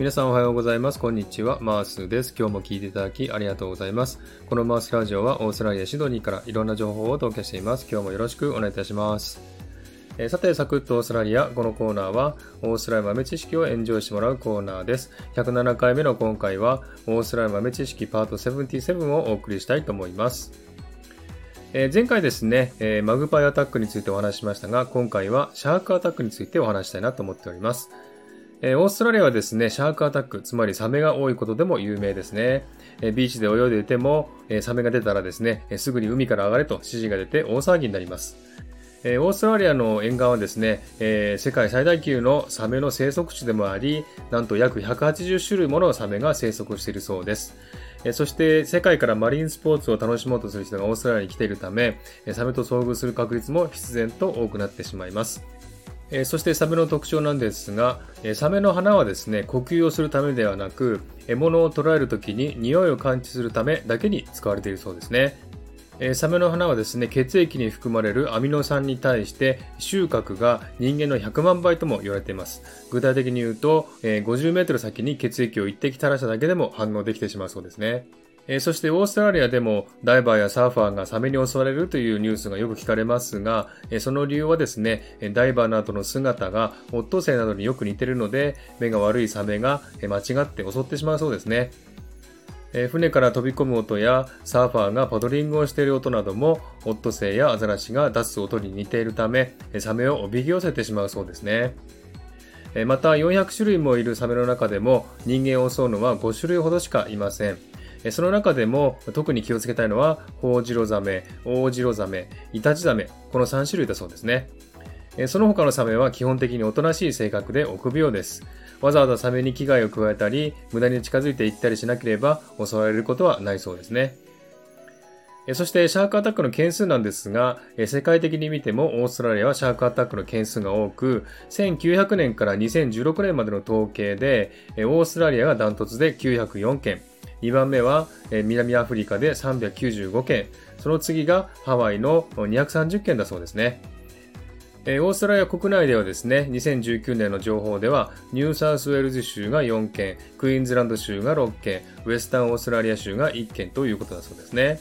皆さんおはようございます。こんにちは。マースです。今日も聞いていただきありがとうございます。このマースラジオはオーストラリア・シドニーからいろんな情報をお届けしています。今日もよろしくお願いいたします。え、さて、サクッとオーストラリア。このコーナーは、オーストラリア豆知識をエンジョイしてもらうコーナーです。107回目の今回は、オーストラリア豆知識パート77をお送りしたいと思います。え、前回ですね、え、マグパイアタックについてお話ししましたが、今回はシャークアタックについてお話したいなと思っております。えー、オーストラリアはですね、シャークアタック、つまりサメが多いことでも有名ですね。えー、ビーチで泳いでいても、えー、サメが出たらですね、えすぐに海から上がれと指示が出て大騒ぎになります。えオーストラリアの沿岸はですね、え世界最大級のサメの生息地でもあり、なんと約180種類ものサメが生息しているそうです。そして世界からマリンスポーツを楽しもうとする人がオーストラリアに来ているため、サメと遭遇する確率も必然と多くなってしまいます。えそしてサメの特徴なんですが、えサメの花はですね、呼吸をするためではなく、獲物を捕らえるときに匂いを感知するためだけに使われているそうですね。えサメの花はですね、血液に含まれるアミノ酸に対して収穫が人間の100万倍とも言われています。具体的に言うと、え50メートル先に血液を一滴垂らしただけでも反応できてしまうそうですね。えそしてオーストラリアでもダイバーやサーファーがサメに襲われるというニュースがよく聞かれますが、えその理由はですね、ダイバーなどの姿がオットセイなどによく似ているので、目が悪いサメが間違って襲ってしまうそうですね。え船から飛び込む音やサーファーがパドリングをしている音などもオットセイやアザラシが出す音に似ているためサメをおびき寄せてしまうそうですね。また400種類もいるサメの中でも人間を襲うのは5種類ほどしかいません。その中でも特に気をつけたいのは、ホウジロザメ、オオジロザメ、イタチザメ、この3種類だそうですね。その他のサメは基本的におとなしい性格で臆病です。わざわざサメに危害を加えたり、無駄に近づいていったりしなければ襲われることはないそうですね。そしてシャークアタックの件数なんですが、世界的に見てもオーストラリアはシャークアタックの件数が多く、1900年から2016年までの統計で、オーストラリアがダントツで904件、2番目は南アフリカで395件、その次がハワイの230件だそうですね。オーストラリア国内ではですね、2019年の情報では、ニューサウスウェールズ州が4件、クイーンズランド州が6件、ウェスタンオーストラリア州が1件ということだそうですね。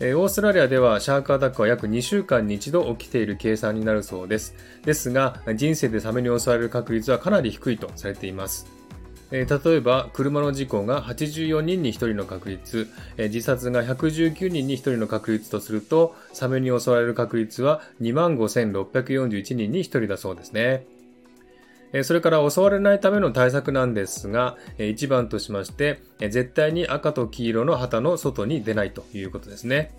オーストラリアでは shark attack は約2週間に一度起きている計算になるそうです。ですが、人生でサメに襲われる確率はかなり低いとされています。例えば、車の事故が84人に1人の確率、自殺が119人に1人の確率とすると、サメに襲われる確率は25,641人に1人だそうですね。それから襲われないための対策なんですが、一番としまして、絶対に赤と黄色の旗の外に出ないということですね。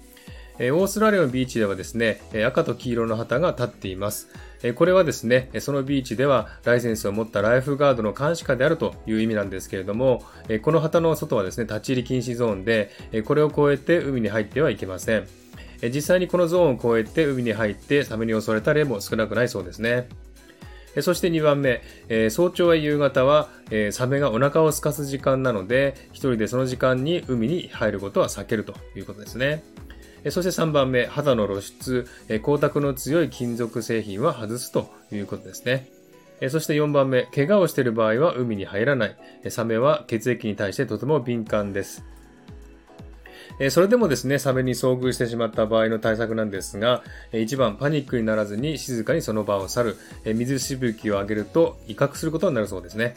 オーストラリアのビーチではですね、赤と黄色の旗が立っています。これはですね、そのビーチではライセンスを持ったライフガードの監視下であるという意味なんですけれども、この旗の外はですね、立ち入り禁止ゾーンで、これを越えて海に入ってはいけません。実際にこのゾーンを越えて海に入ってサメに襲われた例も少なくないそうですね。そして2番目、早朝や夕方は、サメがお腹を空かす時間なので、一人でその時間に海に入ることは避けるということですね。そして3番目、肌の露出、光沢の強い金属製品は外すということですね。そして4番目、怪我をしている場合は海に入らない。サメは血液に対してとても敏感です。それでもですね、サメに遭遇してしまった場合の対策なんですが、1番、パニックにならずに静かにその場を去る。水しぶきを上げると威嚇することになるそうですね。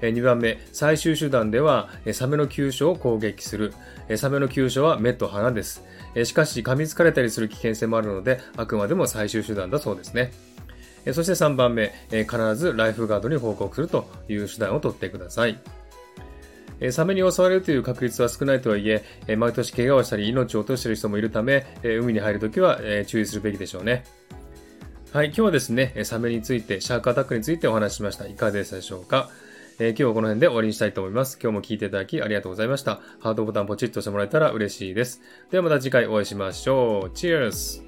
2番目、最終手段では、サメの急所を攻撃する。サメの急所は目と鼻です。しかし、噛みつかれたりする危険性もあるので、あくまでも最終手段だそうですね。そして3番目、必ずライフガードに報告するという手段をとってください。サメに襲われるという確率は少ないとはいえ、毎年怪我をしたり命を落としている人もいるため、海に入るときは注意するべきでしょうね。はい、今日はですね、サメについて、シャークアタックについてお話ししました。いかがでしたでしょうか？えー、今日はこの辺で終わりにしたいと思います。今日も聞いていただきありがとうございました。ハートボタンポチッとしてもらえたら嬉しいです。ではまた次回お会いしましょう。Cheers!